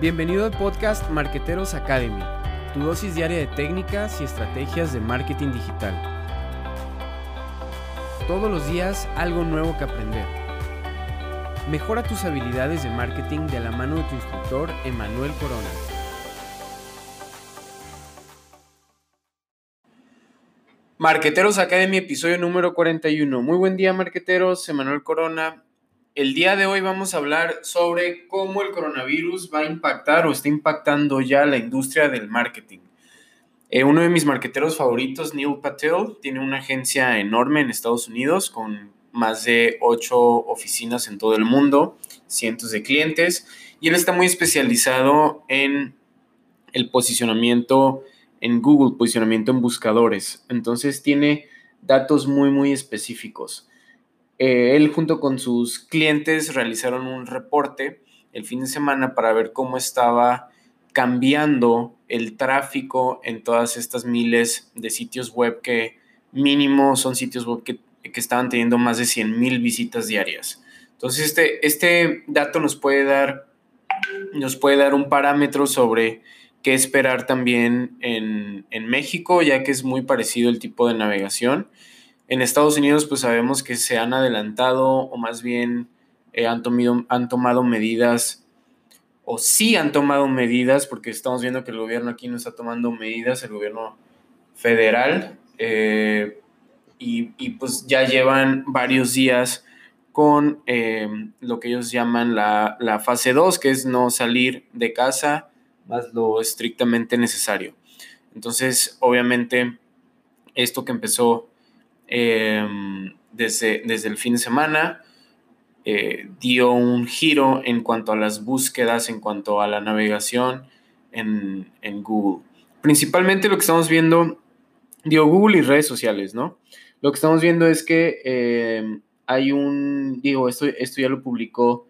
Bienvenido al podcast Marqueteros Academy, tu dosis diaria de técnicas y estrategias de marketing digital. Todos los días algo nuevo que aprender. Mejora tus habilidades de marketing de la mano de tu instructor Emanuel Corona. Marqueteros Academy, episodio número 41. Muy buen día, marqueteros. Emanuel Corona. El día de hoy vamos a hablar sobre cómo el coronavirus va a impactar o está impactando ya la industria del marketing. Eh, uno de mis marqueteros favoritos, Neil Patel, tiene una agencia enorme en Estados Unidos con más de ocho oficinas en todo el mundo, cientos de clientes, y él está muy especializado en el posicionamiento en Google, posicionamiento en buscadores. Entonces tiene datos muy, muy específicos. Eh, él junto con sus clientes realizaron un reporte el fin de semana para ver cómo estaba cambiando el tráfico en todas estas miles de sitios web que mínimo son sitios web que, estaban teniendo más de 100 mil visitas diarias. Entonces este, este dato nos puede, dar, nos puede dar un parámetro sobre qué esperar también en, en México, ya que es muy parecido el tipo de navegación. En Estados Unidos, pues sabemos que se han adelantado o más bien eh, han, tomado, han tomado medidas o sí han tomado medidas, porque estamos viendo que el gobierno aquí no está tomando medidas, el gobierno federal, eh, y, y, pues ya llevan varios días con eh, lo que ellos llaman la, la fase 2, que es no salir de casa más lo estrictamente necesario. Entonces, obviamente, esto que empezó em, desde, desde el fin de semana eh, dio un giro en cuanto a las búsquedas, en cuanto a la navegación en, Google. Principalmente lo que estamos viendo, dio Google y redes sociales, ¿no? Lo que estamos viendo es que em, hay un, digo, esto, esto ya lo publicó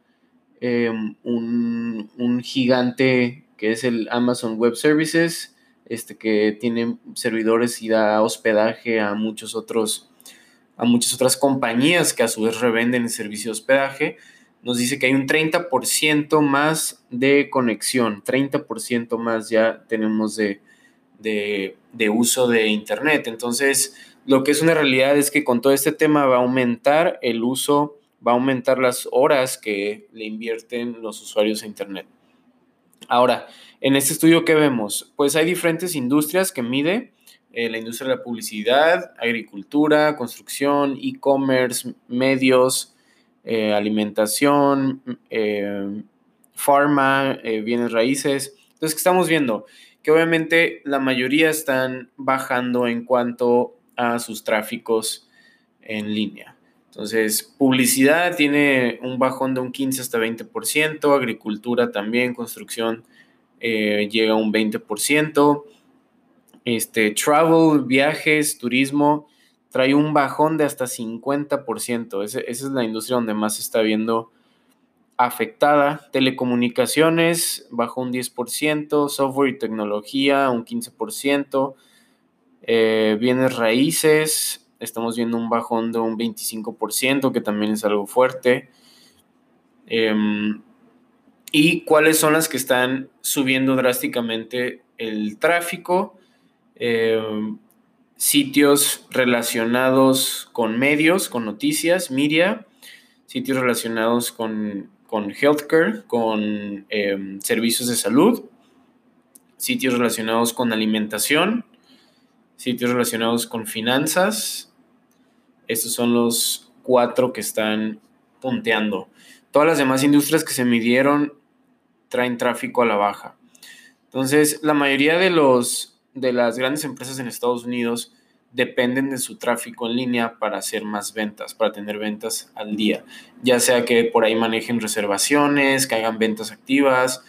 em, un, un gigante que es el Amazon Web Services, este, que tiene servidores y da hospedaje a muchos otros a muchas otras compañías que a su vez revenden el servicio de hospedaje, nos dice que hay un 30% más de conexión, 30% más ya tenemos de, de, de, uso de Internet. Entonces, lo que es una realidad es que con todo este tema va a aumentar el uso, va a aumentar las horas que le invierten los usuarios a Internet. Ahora, en este estudio, ¿qué vemos? Pues hay diferentes industrias que mide. Eh, la industria de la publicidad, agricultura, construcción, e-commerce, medios, eh, alimentación, eh, pharma, bienes raíces. Entonces, ¿qué estamos viendo? Que obviamente la mayoría están bajando en cuanto a sus tráficos en línea. Entonces, publicidad tiene un bajón de un 15 hasta 20%, agricultura también, construcción eh, llega a un 20%, este, travel, viajes, turismo, trae un bajón de hasta 50%. esa es la industria donde más se está viendo afectada. Telecomunicaciones bajó un 10%, software y tecnología un 15%, eh, bienes raíces estamos viendo un bajón de un 25%, que también es algo fuerte. Em, ¿Y cuáles son las que están subiendo drásticamente el tráfico? Em, sitios relacionados con medios, con noticias, media, sitios relacionados con, con healthcare, con em, servicios de salud, sitios relacionados con alimentación, sitios relacionados con finanzas, estos son los cuatro que están punteando. Todas las demás industrias que se midieron traen tráfico a la baja. Entonces, la mayoría de, los, de las grandes empresas en Estados Unidos dependen de su tráfico en línea para hacer más ventas, para tener ventas al día. Ya sea que por ahí manejen reservaciones, que hagan ventas activas.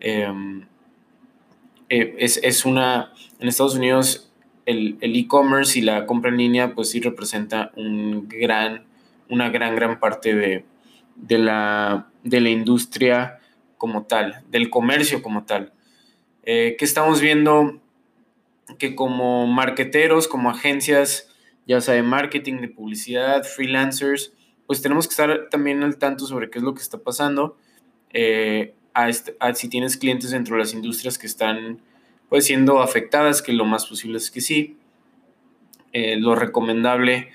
Em, eh, es, es, una, en Estados Unidos el e-commerce y la compra en línea, pues sí representa un gran, una gran, gran parte de, la, de la industria como tal, del comercio como tal. Eh, que estamos viendo que como marqueteros, como agencias, ya sea de marketing, de publicidad, freelancers, pues tenemos que estar también al tanto sobre qué es lo que está pasando. Eh, este, si tienes clientes dentro de las industrias que están pues siendo afectadas, que lo más posible es que sí. Eh, lo recomendable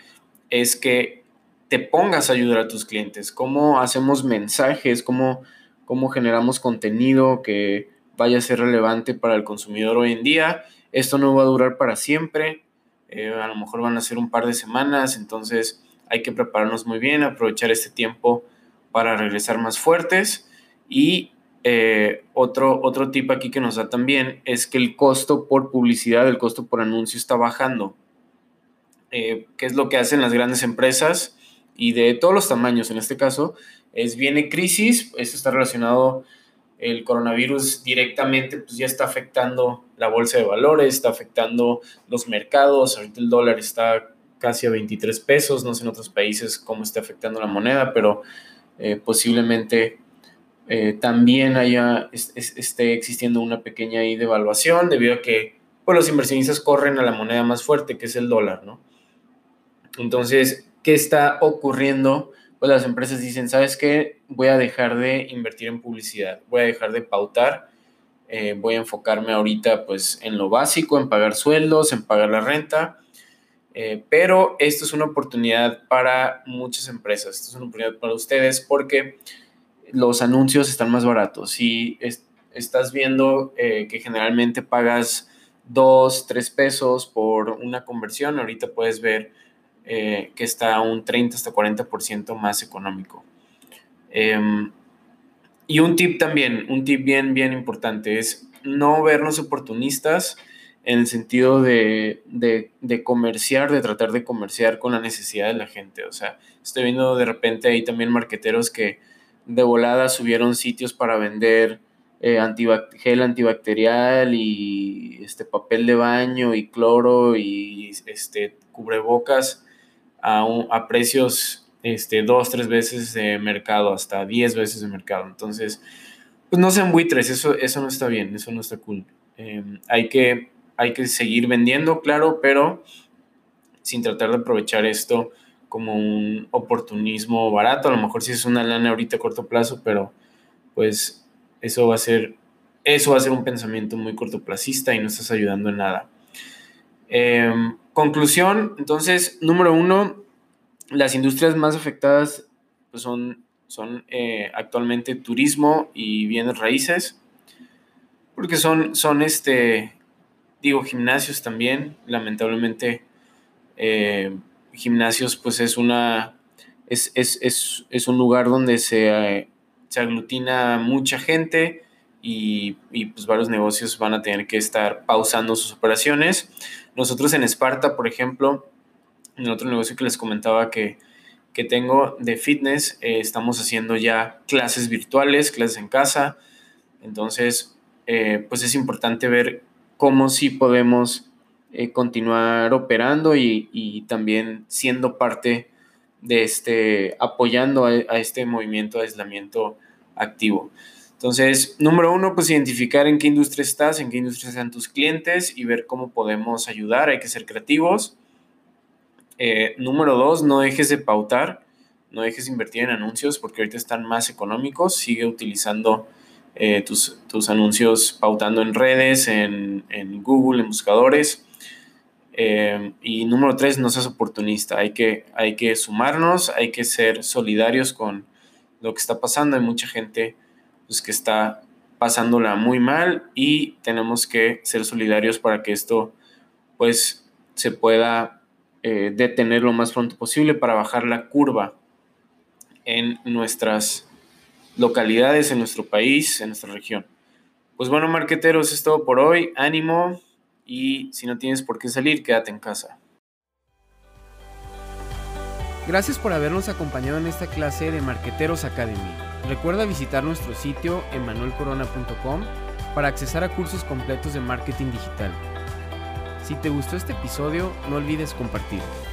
es que te pongas a ayudar a tus clientes. ¿Cómo hacemos mensajes? ¿Cómo, cómo generamos contenido que vaya a ser relevante para el consumidor hoy en día? Esto no va a durar para siempre. Eh, a lo mejor van a ser un par de semanas, entonces hay que prepararnos muy bien, aprovechar este tiempo para regresar más fuertes y eh, otro, otro tip aquí que nos da también es que el costo por publicidad, el costo por anuncio está bajando. Eh, ¿Qué es lo que hacen las grandes empresas? Y de todos los tamaños, en este caso, es viene crisis, esto está relacionado, el coronavirus directamente pues ya está afectando la bolsa de valores, está afectando los mercados, ahorita el dólar está casi a 23 pesos, no sé en otros países cómo está afectando la moneda, pero eh, posiblemente eh, también haya, esté existiendo una pequeña devaluación debido a que pues, los inversionistas corren a la moneda más fuerte, que es el dólar, ¿no? Entonces, ¿qué está ocurriendo? Pues las empresas dicen, ¿sabes qué? Voy a dejar de invertir en publicidad, voy a dejar de pautar, eh, voy a enfocarme ahorita pues en lo básico, en pagar sueldos, en pagar la renta, eh, pero esto es una oportunidad para muchas empresas, esto es una oportunidad para ustedes porque los anuncios están más baratos. Si estás viendo eh, que generalmente pagas 2, 3 pesos por una conversión, ahorita puedes ver eh, que está un 30 hasta 40% más económico. Em, y un tip también, un tip bien, bien importante es no vernos oportunistas en el sentido de, de, de, comerciar, de tratar de comerciar con la necesidad de la gente. O sea, estoy viendo de repente ahí también marqueteros que de volada subieron sitios para vender eh, gel antibacterial y este papel de baño y cloro y este cubrebocas a, a precios este, dos, tres veces de mercado, hasta diez veces de mercado. Entonces, pues no sean buitres, eso, eso no está bien, eso no está cool. Em, hay, que, hay que seguir vendiendo, claro, pero sin tratar de aprovechar esto como un oportunismo barato, a lo mejor sí es una lana ahorita a corto plazo, pero pues eso va a ser, eso va a ser un pensamiento muy cortoplacista y no estás ayudando en nada. Em, conclusión, entonces, número uno, las industrias más afectadas pues, son, son eh, actualmente turismo y bienes raíces, porque son, son este, digo, gimnasios también, lamentablemente. Eh, gimnasios pues es una, es, es, un lugar donde se, se, aglutina mucha gente y, pues varios negocios van a tener que estar pausando sus operaciones. Nosotros en Esparta, por ejemplo, en otro negocio que les comentaba que, tengo de fitness, eh, estamos haciendo ya clases virtuales, clases en casa. Entonces, eh, pues es importante ver cómo sí podemos eh, continuar operando y, también siendo parte de este, apoyando a, este movimiento de aislamiento activo. Entonces, número uno, pues identificar en qué industria estás, en qué industria están tus clientes y ver cómo podemos ayudar. Hay que ser creativos. Eh, número dos, no dejes de pautar, no dejes de invertir en anuncios porque ahorita están más económicos. Sigue utilizando eh, tus, anuncios pautando en redes, en, en Google, en buscadores. Eh, y número tres, no seas oportunista. Hay que, hay que sumarnos, hay que ser solidarios con lo que está pasando. Hay mucha gente pues, que está pasándola muy mal y tenemos que ser solidarios para que esto pues se pueda eh, detener lo más pronto posible para bajar la curva en nuestras localidades, en nuestro país, en nuestra región. Pues bueno, marqueteros, es todo por hoy. Ánimo, y si no tienes por qué salir, quédate en casa. Gracias por habernos acompañado en esta clase de Marqueteros Academy. Recuerda visitar nuestro sitio emanuelcorona.com para accesar a cursos completos de marketing digital. Si te gustó este episodio, no olvides compartirlo.